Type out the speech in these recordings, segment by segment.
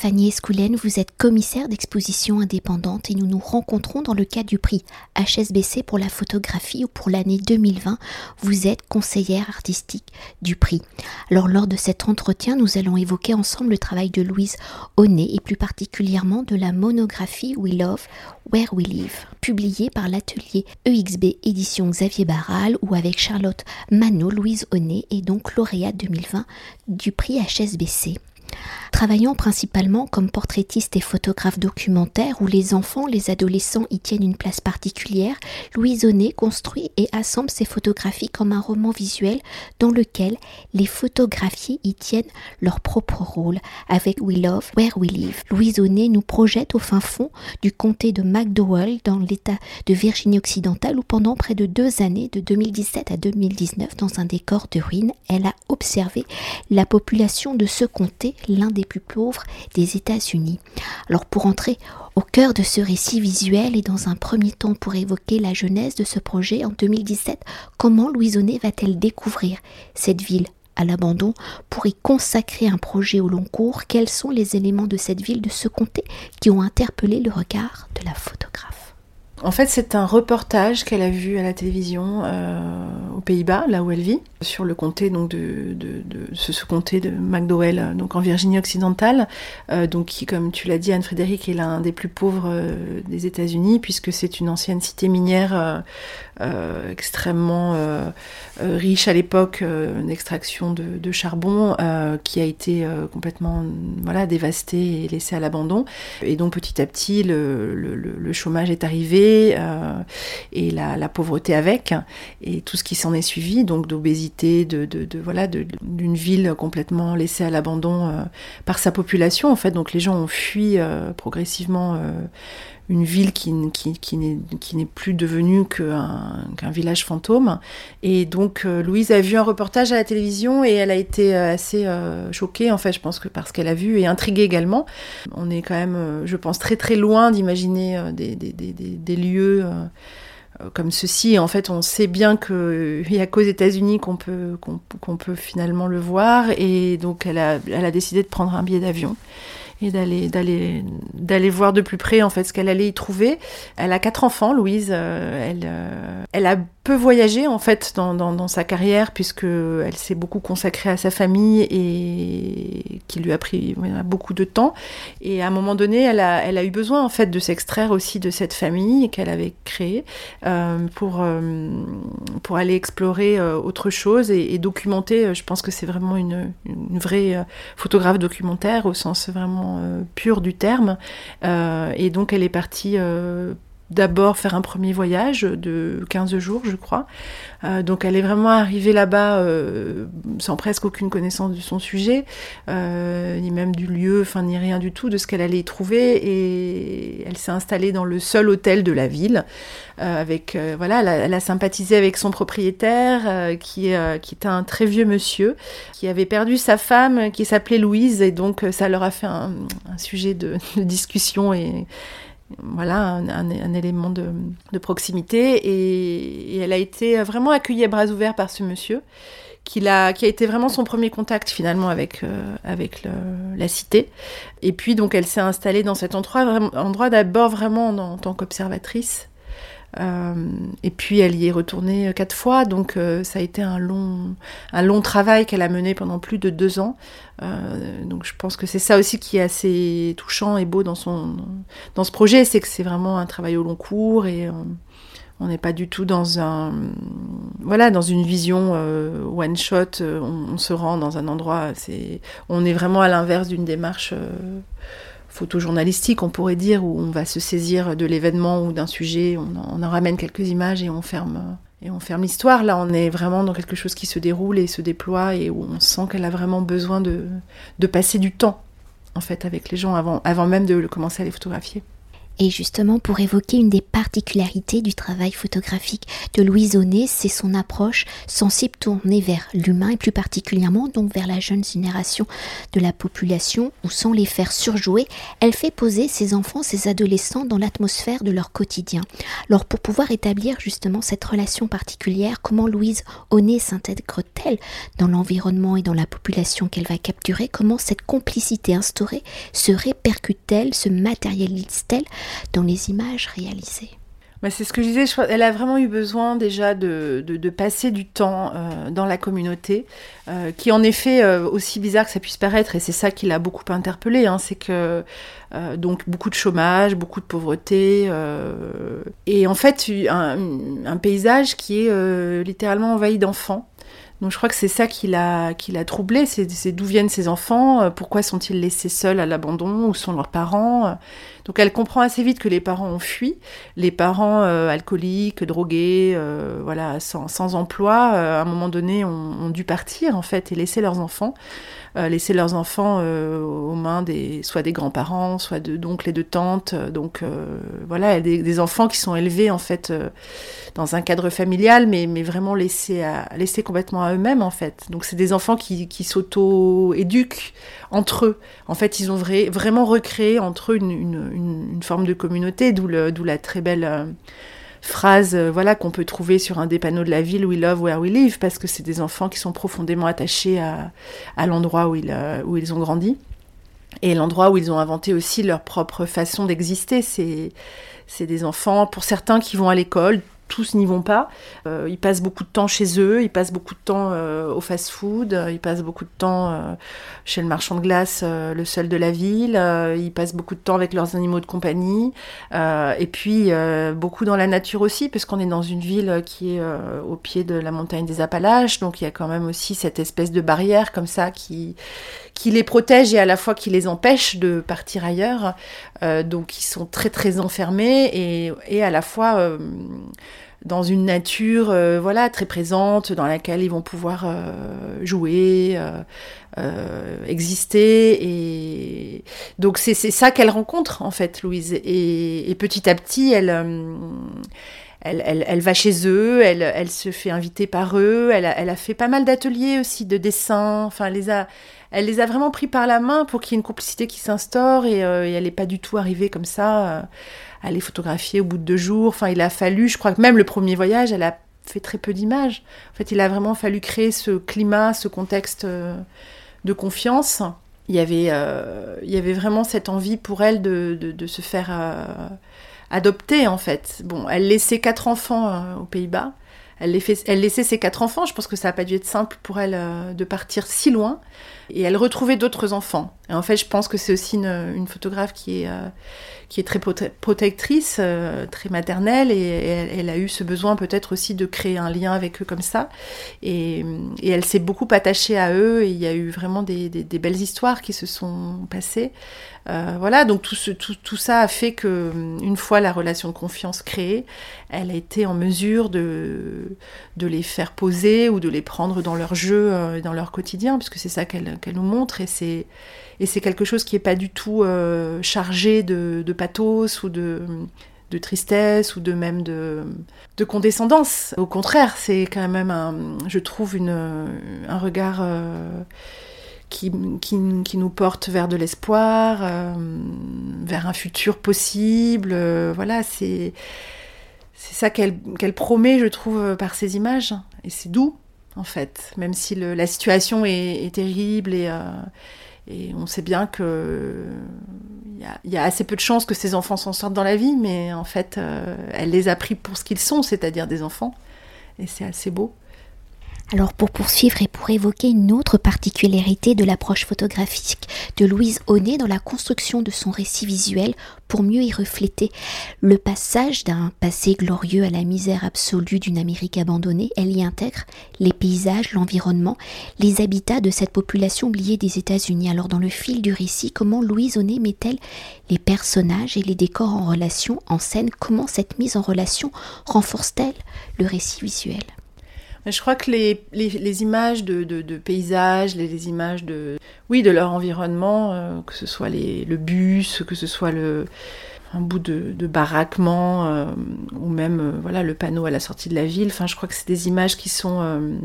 Fanny Escoulène, vous êtes commissaire d'exposition indépendante et nous nous rencontrons dans le cadre du prix HSBC pour la photographie où pour l'année 2020, vous êtes conseillère artistique du prix. Alors lors de cet entretien, nous allons évoquer ensemble le travail de Louise Honnet et plus particulièrement de la monographie We Love, Where We Live, publiée par l'atelier EXB édition Xavier Barral où avec Charlotte Manot, Louise Honnet est donc lauréate 2020 du prix HSBC. Travaillant principalement comme portraitiste et photographe documentaire où les enfants, les adolescents y tiennent une place particulière, Louise Honnet construit et assemble ses photographies comme un roman visuel dans lequel les photographiés y tiennent leur propre rôle avec We Love, Where We Live. Louise Honnet nous projette au fin fond du comté de McDowell dans l'état de Virginie occidentale où pendant près de deux années, de 2017 à 2019, dans un décor de ruines, elle a observé la population de ce comté, l'un des plus pauvres des États-Unis. Alors pour entrer au cœur de ce récit visuel et dans un premier temps pour évoquer la jeunesse de ce projet en 2017, comment Louisonnet va-t-elle découvrir cette ville à l'abandon pour y consacrer un projet au long cours? Quels sont les éléments de cette ville, de ce comté, qui ont interpellé le regard de la photographe? En fait, c'est un reportage qu'elle a vu à la télévision euh, aux Pays-Bas, là où elle vit, sur le comté donc de, ce, comté de McDowell, donc en Virginie occidentale, euh, donc qui, comme tu l'as dit, Anne Frédéric est l'un des plus pauvres euh, des États-Unis puisque c'est une ancienne cité minière extrêmement riche à l'époque d'extraction de, charbon, qui a été complètement voilà dévastée et laissée à l'abandon. Et donc petit à petit, le chômage est arrivé euh, et la, pauvreté avec, et tout ce qui s'en est suivi, donc d'obésité, de, voilà, d'une ville complètement laissée à l'abandon euh, par sa population en fait. Donc les gens ont fui euh, progressivement une ville qui, n'est plus devenue qu'un village fantôme. Et donc Louise a vu un reportage à la télévision et elle a été assez choquée, en fait, je pense que parce qu'elle a vu et intriguée également. On est quand même, je pense, très très loin d'imaginer des, lieux euh, comme ceci. En fait, on sait bien qu'il n'y a qu'aux États-Unis qu'on peut, finalement le voir. Et donc, elle a décidé de prendre un billet d'avion et d'aller d'aller d'aller voir de plus près en fait ce qu'elle allait y trouver. Elle a quatre enfants, Louise. Euh, elle euh, elle a peu voyagé en fait dans, dans, sa carrière puisque elle s'est beaucoup consacrée à sa famille et qui lui a pris beaucoup de temps. Et à un moment donné, elle a elle a eu besoin en fait de s'extraire aussi de cette famille qu'elle avait créée euh, pour pour aller explorer autre chose et, et documenter. Je pense que c'est vraiment une, une vraie photographe documentaire au sens vraiment euh, pure du terme. Euh, et donc elle est partie euh, d'abord faire un premier voyage de 15 jours, je crois. Euh, donc elle est vraiment arrivée là-bas euh, sans presque aucune connaissance de son sujet, euh, ni même du lieu, enfin ni rien du tout de ce qu'elle allait y trouver. Et elle s'est installée dans le seul hôtel de la ville. avec voilà, elle a, sympathisé avec son propriétaire, qui, qui était un très vieux monsieur, qui avait perdu sa femme, qui s'appelait Louise, et donc ça leur a fait un, sujet de, de discussion et voilà un, élément de, proximité et, elle a été vraiment accueillie à bras ouverts par ce monsieur qui a, qui a été vraiment son premier contact finalement avec, euh, avec la cité. Et puis donc elle s'est installée dans cet endroit, endroit d'abord vraiment en tant qu'observatrice et puis elle y est retournée quatre fois, donc euh, ça a été un long, un long travail qu'elle a mené pendant plus de deux ans. Euh, donc je pense que c'est ça aussi qui est assez touchant et beau dans, son, dans ce projet, c'est que c'est vraiment un travail au long cours et on n'est pas du tout dans un, voilà, dans une vision one shot. On, on, se rend dans un endroit, c'est, on est vraiment à l'inverse d'une démarche photojournalistique, on pourrait dire, où on va se saisir de l'événement ou d'un sujet, on en, ramène quelques images et on ferme. Et on ferme l'histoire. Là, on est vraiment dans quelque chose qui se déroule et se déploie et où on sent qu'elle a vraiment besoin de, de passer du temps, en fait, avec les gens avant, avant même de commencer à les photographier. Et justement, pour évoquer une des particularités du travail photographique de Louise Aunet, c'est son approche sensible tournée vers l'humain et plus particulièrement donc vers la jeune génération de la population, où sans les faire surjouer, elle fait poser ses enfants, ses adolescents dans l'atmosphère de leur quotidien. Alors pour pouvoir établir justement cette relation particulière, comment Louise Aunet s'intègre-t-elle dans l'environnement et dans la population qu'elle va capturer? Comment cette complicité instaurée se répercute-t-elle, se matérialise-t-elle? Dans les images réalisées. C'est ce que je disais, elle a vraiment eu besoin déjà de, passer du temps euh, dans la communauté, euh, qui en effet, euh, aussi bizarre que ça puisse paraître, et c'est ça qui l'a beaucoup interpellée, hein, c'est que donc beaucoup de chômage, beaucoup de pauvreté, et en fait un, un paysage qui est littéralement envahi d'enfants. Donc je crois que c'est ça qui l'a qui l'a troublé, c'est d'où viennent ces enfants, pourquoi sont-ils laissés seuls à l'abandon, où sont leurs parents. Euh. Donc elle comprend assez vite que les parents ont fui, les parents euh, alcooliques, drogués, voilà, sans, emploi, à un moment donné ont, ont, dû partir en fait et laisser leurs enfants. Euh, laisser leurs enfants euh, aux mains des soit des grands-parents, soit d'oncles et de tantes. Donc euh, voilà, des, enfants qui sont élevés en fait dans un cadre familial, mais, mais vraiment laissés, à, laissés complètement à eux-mêmes en fait. Donc c'est des enfants qui, qui s'auto-éduquent entre eux. En fait, ils ont vraiment recréé entre eux une forme de communauté, d'où la très belle phrases euh, voilà qu'on peut trouver sur un des panneaux de la ville We love where we live parce que c'est des enfants qui sont profondément attachés à, l'endroit où ils, euh, où ils ont grandi et l'endroit où ils ont inventé aussi leur propre façon d'exister. C'est des enfants, pour certains qui vont à l'école, tous n'y vont pas. Euh, ils passent beaucoup de temps chez eux, ils passent beaucoup de temps euh, au fast-food, euh, ils passent beaucoup de temps chez le marchand de glace, le seul de la ville, ils passent beaucoup de temps avec leurs animaux de compagnie, et puis beaucoup dans la nature aussi, parce qu'on est dans une ville qui est au pied de la montagne des Appalaches, donc il y a quand même aussi cette espèce de barrière comme ça qui, les protège et à la fois qui les empêche de partir ailleurs. donc ils sont très très enfermés et, et à la fois dans une nature euh, voilà très présente dans laquelle ils vont pouvoir euh, jouer euh, exister. Et donc c'est ça qu'elle rencontre en fait Louise. Et, petit à petit elle elle, va chez eux, elle, se fait inviter par eux, elle a, fait pas mal d'ateliers aussi de dessin, enfin elle les a, elle les a vraiment pris par la main pour qu'il y ait une complicité qui s'instaure. Et, et elle n'est pas du tout arrivée comme ça les photographier au bout de deux jours. Enfin, il a fallu, je crois que même le premier voyage, elle a fait très peu d'images. En fait, il a vraiment fallu créer ce climat, ce contexte euh, de confiance. Il y avait, euh, il y avait vraiment cette envie pour elle de, de, se faire euh, adopter, en fait. Bon, elle laissait quatre enfants aux Pays-Bas. Elle, elle, laissait ses quatre enfants. Je pense que ça n'a pas dû être simple pour elle de partir si loin. Et elle retrouvait d'autres enfants. Et en fait, je pense que c'est aussi une, photographe qui est qui est très protectrice, euh, très maternelle, et, elle, a eu ce besoin peut-être aussi de créer un lien avec eux comme ça. Et, elle s'est beaucoup attachée à eux, et il y a eu vraiment des, belles histoires qui se sont passées. Euh, voilà, donc tout, ça a fait que, une fois la relation de confiance créée, elle a été en mesure de, les faire poser ou de les prendre dans leur jeu, euh, dans leur quotidien, puisque c'est ça qu'elle nous montre, et c'est quelque chose qui n'est pas du tout euh, chargé de, pathos ou de, tristesse ou de même de, de condescendance. Au contraire, c'est quand même, un, je trouve, un regard euh, qui, qui, nous porte vers de l'espoir, euh, vers un futur possible. voilà, c'est ça qu'elle promet, je trouve, par ces images. Et c'est doux, en fait, même si la situation est, terrible et et on sait bien que il y, a assez peu de chances que ces enfants s'en sortent dans la vie, mais en fait, euh, elle les a pris pour ce qu'ils sont, c'est-à-dire des enfants. Et c'est assez beau. Alors pour poursuivre et pour évoquer une autre particularité de l'approche photographique de Louise Honnet dans la construction de son récit visuel pour mieux y refléter le passage d'un passé glorieux à la misère absolue d'une Amérique abandonnée, elle y intègre les paysages, l'environnement, les habitats de cette population oubliée des États-Unis. Alors dans le fil du récit, comment Louise Honnet met-elle les personnages et les décors en relation, en scène? Comment cette mise en relation renforce-t-elle le récit visuel? Je crois que les, les, images de, de, paysages, les, images de, oui, de leur environnement, euh, que ce soit les, le bus, que ce soit le, un bout de, baraquement euh, ou même euh, voilà le panneau à la sortie de la ville. Enfin, je crois que c'est des images qui sont euh,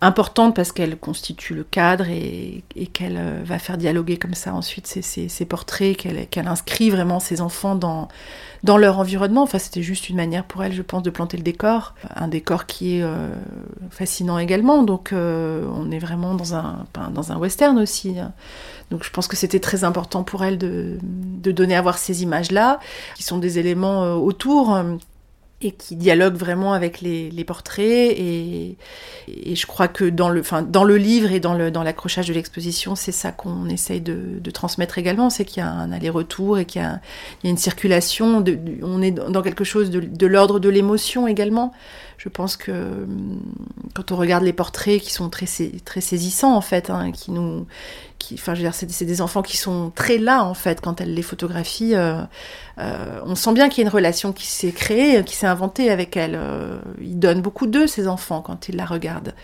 importantes parce qu'elles constituent le cadre et, qu'elle va faire dialoguer comme ça ensuite ces, portraits, qu'elle inscrit vraiment ses enfants dans, leur environnement. Enfin, c'était juste une manière pour elle, je pense, de planter le décor. Un décor qui est fascinant également. Donc, on est vraiment dans un, dans un western aussi. Hein. Donc je pense que c'était très important pour elle de, donner à voir ces images-là, qui sont des éléments euh, autour euh, et qui dialoguent vraiment avec les, portraits. Et, je crois que dans le, enfin, dans le livre et dans, le, dans l'accrochage de l'exposition, c'est ça qu'on essaye de, transmettre également, c'est qu'il y a un aller-retour et qu'il y a, une circulation, de, on est dans quelque chose de, l'ordre de l'émotion également. Je pense que hum, quand on regarde les portraits qui sont très, très saisissants en fait, hein, qui nous, enfin, je veux dire, c'est des enfants qui sont très là en fait quand elle les photographie. Euh, euh, on sent bien qu'il y a une relation qui s'est créée, qui s'est inventée avec elle. Euh, ils donnent beaucoup d'eux ces enfants quand ils la regardent.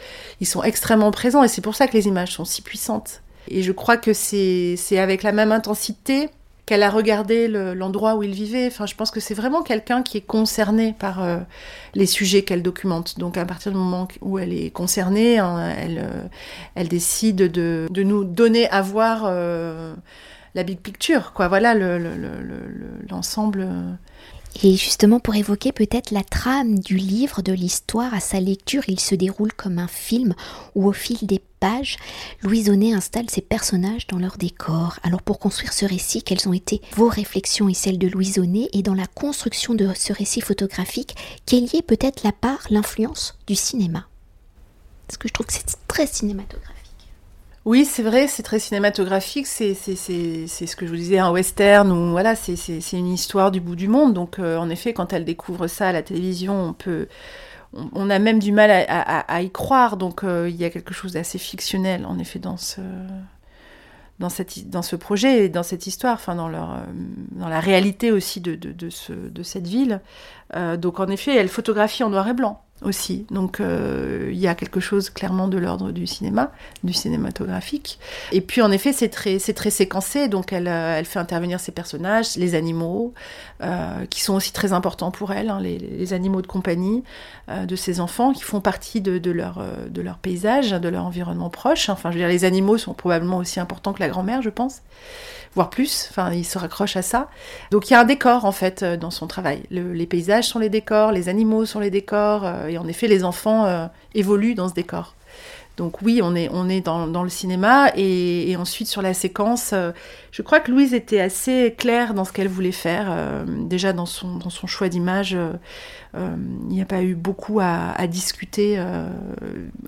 Ils sont extrêmement présents et c'est pour ça que les images sont si puissantes. Et je crois que c'est avec la même intensité qu'elle a regardé l'endroit où il vivait. Enfin, je pense que c'est vraiment quelqu'un qui est concerné par euh, les sujets qu'elle documente. Donc, à partir du moment où elle est concernée, hein, elle, euh, elle décide de, de, nous donner à voir euh, la big picture, quoi. Voilà l'ensemble. Le, et justement, pour évoquer peut-être la trame du livre, de l'histoire, à sa lecture, il se déroule comme un film où au fil des pages, Louise installe ses personnages dans leur décor. Alors pour construire ce récit, quelles ont été vos réflexions et celles de Louise et dans la construction de ce récit photographique, quelle y est peut-être la part, l'influence du cinéma? Parce que je trouve que c'est très cinématographique. Oui, c'est vrai, c'est très cinématographique. C'est ce que je vous disais, un western ou voilà, c'est une histoire du bout du monde. Donc, euh, en effet, quand elle découvre ça à la télévision, on peut, on, a même du mal à, y croire. Donc, euh, il y a quelque chose d'assez fictionnel, en effet, dans ce dans, ce projet et dans cette histoire, enfin dans, leur, euh, dans la réalité aussi de, de cette ville. donc en effet, elle photographie en noir et blanc aussi. Donc euh, il y a quelque chose clairement de l'ordre du cinéma, du cinématographique. Et puis en effet, c'est très, très séquencé, donc elle, euh, elle fait intervenir ses personnages, les animaux, euh, qui sont aussi très importants pour elle, hein, les, animaux de compagnie de ses enfants, qui font partie de, leur, de leur paysage, de leur environnement proche. Enfin, je veux dire, les animaux sont probablement aussi importants que la grand-mère, je pense voire plus. Enfin, il se raccroche à ça. Donc il y a un décor en fait dans son travail. les paysages sont les décors, les animaux sont les décors, et en effet les enfants euh, évoluent dans ce décor. Donc oui, on est, on est dans, le cinéma et, ensuite sur la séquence, euh, je crois que Louise était assez claire dans ce qu'elle voulait faire. Euh, déjà dans son, dans son choix d'image, il n'y a pas eu beaucoup à, discuter.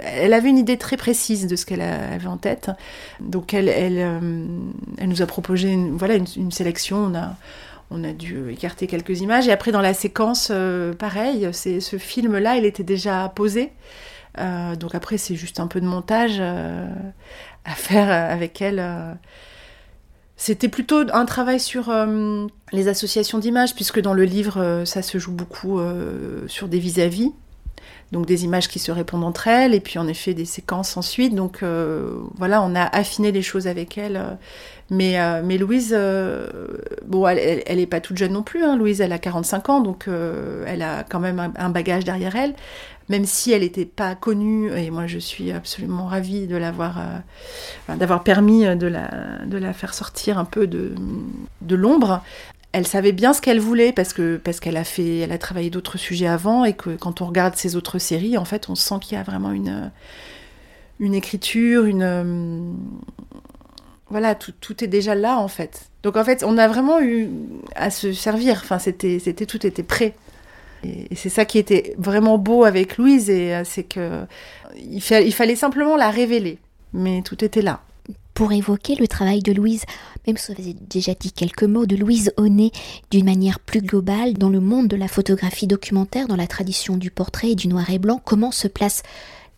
elle avait une idée très précise de ce qu'elle avait en tête. Donc elle, elle, elle nous a proposé une, voilà, une, sélection. On a dû écarter quelques images. Et après, dans la séquence, pareil, ce film-là, il était déjà posé. Euh, donc après, c'est juste un peu de montage euh, à faire avec elle. Euh. C'était plutôt un travail sur les associations d'images, puisque dans le livre, ça se joue beaucoup sur des vis-à-vis. Donc des images qui se répondent entre elles, et puis en effet des séquences ensuite. Donc voilà, on a affiné les choses avec elle. mais, mais Louise, bon, elle, elle, est pas toute jeune non plus. Hein. Louise, elle a 45 ans, donc elle a quand même un bagage derrière elle même si elle n'était pas connue, et moi je suis absolument ravie de l'avoir, euh, d'avoir permis de la, de la faire sortir un peu de, de l'ombre. Elle savait bien ce qu'elle voulait parce que parce qu'elle a fait, elle a travaillé d'autres sujets avant et que quand on regarde ses autres séries, en fait, on sent qu'il y a vraiment une une écriture, une voilà, tout, tout, est déjà là en fait. Donc en fait, on a vraiment eu à se servir. Enfin, c'était, c'était tout était prêt. Et, c'est ça qui était vraiment beau avec Louise, euh, c'est que il, fallait simplement la révéler, mais tout était là. Pour évoquer le travail de Louise, même si vous avez déjà dit quelques mots de Louise Honnet d'une manière plus globale dans le monde de la photographie documentaire, dans la tradition du portrait et du noir et blanc, comment se place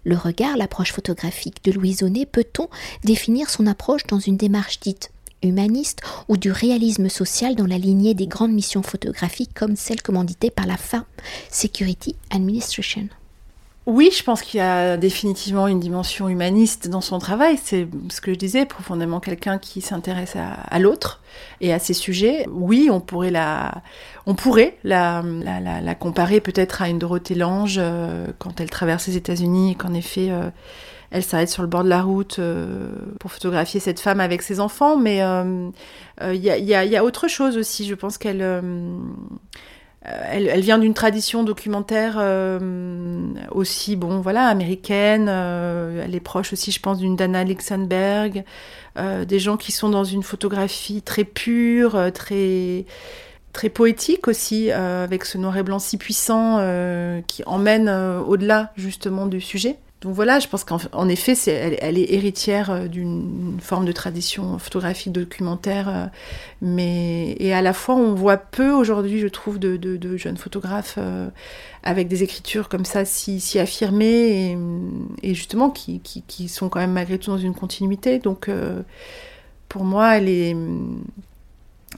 le regard, l'approche photographique de Louise Honnet Peut-on définir son approche dans une démarche dite humaniste ou du réalisme social dans la lignée des grandes missions photographiques comme celle commanditée par la FA, Security Administration? Oui, je pense qu'il y a définitivement une dimension humaniste dans son travail. C'est ce que je disais, profondément quelqu'un qui s'intéresse à, l'autre et à ses sujets. Oui, on pourrait la, on pourrait la, la, comparer peut-être à une Dorothée Lange euh, quand elle traverse les États-Unis et qu'en effet, euh, elle s'arrête sur le bord de la route euh, pour photographier cette femme avec ses enfants. Mais il y a, y, a, y, a, autre chose aussi. Je pense qu'elle euh, elle, vient d'une tradition documentaire euh, aussi, bon, voilà, américaine. Euh, elle est proche aussi, je pense, d'une Dana Alexandberg. des gens qui sont dans une photographie très pure, très très poétique aussi, avec ce noir et blanc si puissant qui emmène au-delà justement du sujet. Donc voilà, je pense qu'en effet, elle, est héritière euh, d'une forme de tradition photographique documentaire, euh, mais et à la fois on voit peu aujourd'hui, je trouve, de, jeunes photographes euh, avec des écritures comme ça si, affirmées et, justement qui, sont quand même malgré tout dans une continuité. Donc pour moi, elle est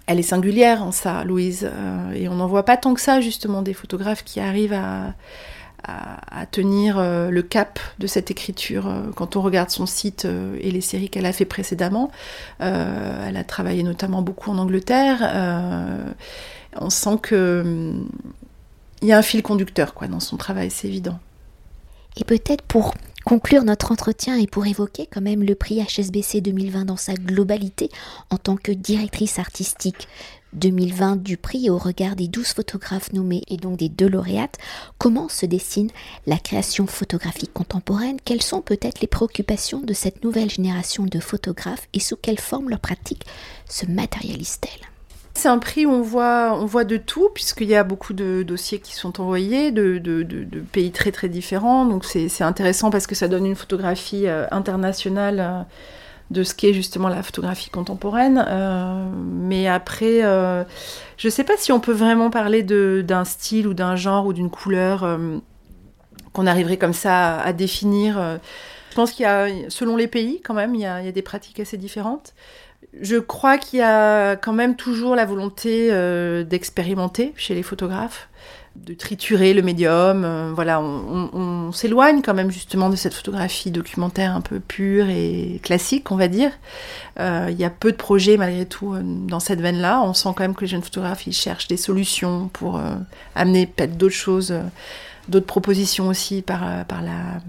elle est singulière en ça, Louise, et on n'en voit pas tant que ça justement des photographes qui arrivent à à, tenir euh, le cap de cette écriture. Euh, quand on regarde son site euh, et les séries qu'elle a fait précédemment, elle a travaillé notamment beaucoup en Angleterre. on sent que il y a un fil conducteur quoi dans son travail, c'est évident. Et peut-être pour conclure notre entretien et pour évoquer quand même le prix HSBC 2020 dans sa globalité en tant que directrice artistique. 2020 du prix au regard des 12 photographes nommés et donc des deux lauréates, comment se dessine la création photographique contemporaine? Quelles sont peut-être les préoccupations de cette nouvelle génération de photographes et sous quelle forme leur pratique se matérialise-t-elle? C'est un prix où on voit, on voit de tout, puisqu'il y a beaucoup de dossiers qui sont envoyés de, pays très très différents. Donc c'est intéressant parce que ça donne une photographie euh, internationale euh, de ce qu'est justement la photographie contemporaine. Euh, mais après, je ne sais pas si on peut vraiment parler d'un style ou d'un genre ou d'une couleur qu'on arriverait comme ça à, définir. Je pense qu'il y a, selon les pays quand même, il y a des pratiques assez différentes. Je crois qu'il y a quand même toujours la volonté d'expérimenter chez les photographes de triturer le médium. Euh, voilà, on, s'éloigne quand même justement de cette photographie documentaire un peu pure et classique, on va dire. Euh, il y a peu de projets malgré tout euh, dans cette veine-là. On sent quand même que les jeunes photographes ils cherchent des solutions pour amener peut-être d'autres choses, d'autres propositions aussi par, par la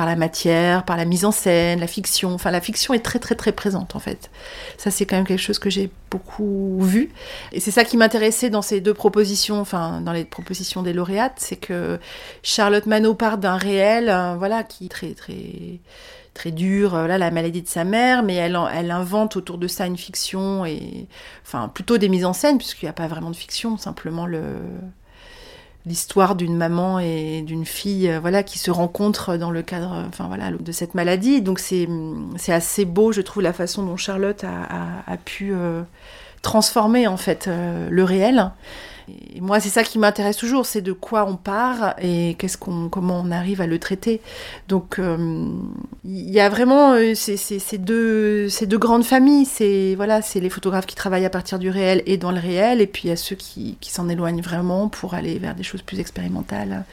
par la matière, par la mise en scène, la fiction. Enfin, la fiction est très très très présente en fait. Ça, c'est quand même quelque chose que j'ai beaucoup vu. Et c'est ça qui m'intéressait dans ces deux propositions, enfin dans les propositions des lauréates, c'est que Charlotte Manot part d'un réel, euh, voilà, qui est très très très dur, euh, là, la maladie de sa mère, mais elle, elle invente autour de ça une fiction et, enfin, plutôt des mises en scène, puisqu'il n'y a pas vraiment de fiction, simplement le, l'histoire d'une maman et d'une fille euh, voilà qui se rencontrent dans le cadre enfin voilà de cette maladie. Donc c'est c'est assez beau je trouve la façon dont Charlotte a, a, pu euh, transformer en fait euh, le réel et moi, c'est ça qui m'intéresse toujours, c'est de quoi on part et qu'est-ce qu'on, comment on arrive à le traiter. Donc, euh, il y a vraiment euh, ces, deux, ces deux grandes familles. C'est voilà, c'est les photographes qui travaillent à partir du réel et dans le réel, et puis il y a ceux qui, qui s'en éloignent vraiment pour aller vers des choses plus expérimentales.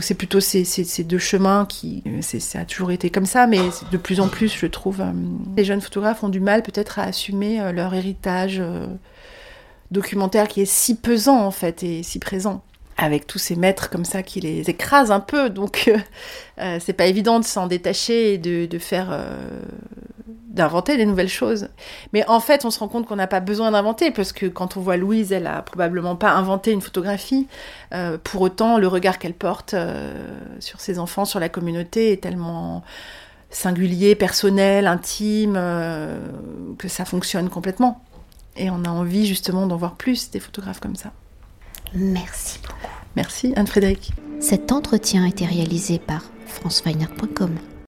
C'est plutôt ces, deux chemins qui... Ça a toujours été comme ça, mais de plus en plus, je trouve, euh, les jeunes photographes ont du mal peut-être à assumer leur héritage documentaire qui est si pesant en fait et si présent. Avec tous ces maîtres comme ça qui les écrasent un peu donc euh, euh, c'est pas évident de s'en détacher et de, faire euh, d'inventer des nouvelles choses mais en fait on se rend compte qu'on n'a pas besoin d'inventer parce que quand on voit Louise elle a probablement pas inventé une photographie pour autant le regard qu'elle porte sur ses enfants sur la communauté est tellement singulier personnel intime que ça fonctionne complètement et on a envie justement d'en voir plus des photographes comme ça. Merci beaucoup. Merci Anne-Frédéric. Cet entretien a été réalisé par franceweiner.com.